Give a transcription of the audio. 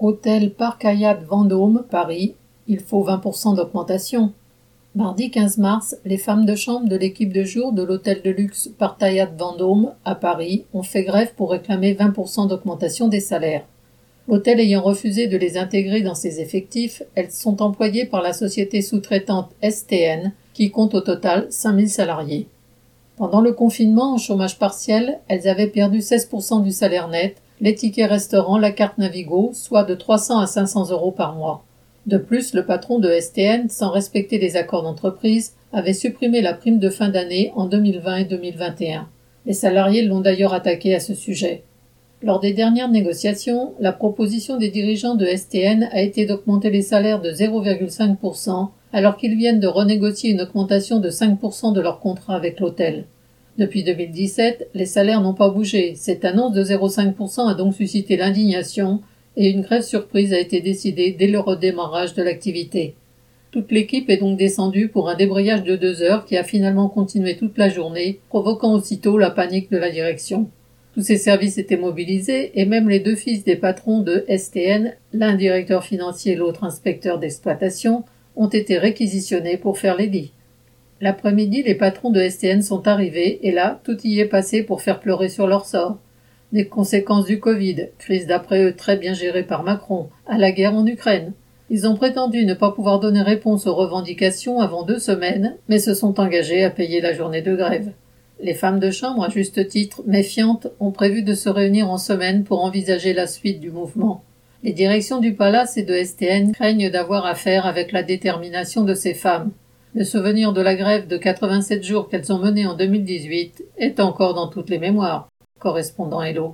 Hôtel Parc Vendôme, Paris, il faut 20% d'augmentation. Mardi 15 mars, les femmes de chambre de l'équipe de jour de l'hôtel de luxe Parc Vendôme, à Paris, ont fait grève pour réclamer 20% d'augmentation des salaires. L'hôtel ayant refusé de les intégrer dans ses effectifs, elles sont employées par la société sous-traitante STN, qui compte au total 5000 salariés. Pendant le confinement en chômage partiel, elles avaient perdu 16% du salaire net, les tickets restaurants, la carte Navigo, soit de 300 à 500 euros par mois. De plus, le patron de STN, sans respecter les accords d'entreprise, avait supprimé la prime de fin d'année en 2020 et 2021. Les salariés l'ont d'ailleurs attaqué à ce sujet. Lors des dernières négociations, la proposition des dirigeants de STN a été d'augmenter les salaires de 0,5% alors qu'ils viennent de renégocier une augmentation de 5% de leur contrat avec l'hôtel. Depuis 2017, les salaires n'ont pas bougé. Cette annonce de 0,5% a donc suscité l'indignation et une grève surprise a été décidée dès le redémarrage de l'activité. Toute l'équipe est donc descendue pour un débrayage de deux heures qui a finalement continué toute la journée, provoquant aussitôt la panique de la direction. Tous ces services étaient mobilisés et même les deux fils des patrons de STN, l'un directeur financier et l'autre inspecteur d'exploitation, ont été réquisitionnés pour faire les. L'après-midi, les patrons de STN sont arrivés et là, tout y est passé pour faire pleurer sur leur sort. Des conséquences du Covid, crise d'après eux très bien gérée par Macron, à la guerre en Ukraine. Ils ont prétendu ne pas pouvoir donner réponse aux revendications avant deux semaines, mais se sont engagés à payer la journée de grève. Les femmes de chambre, à juste titre, méfiantes, ont prévu de se réunir en semaine pour envisager la suite du mouvement. Les directions du palace et de STN craignent d'avoir affaire avec la détermination de ces femmes. Le souvenir de la grève de 87 jours qu'elles ont menée en 2018 est encore dans toutes les mémoires. Correspondant Hello.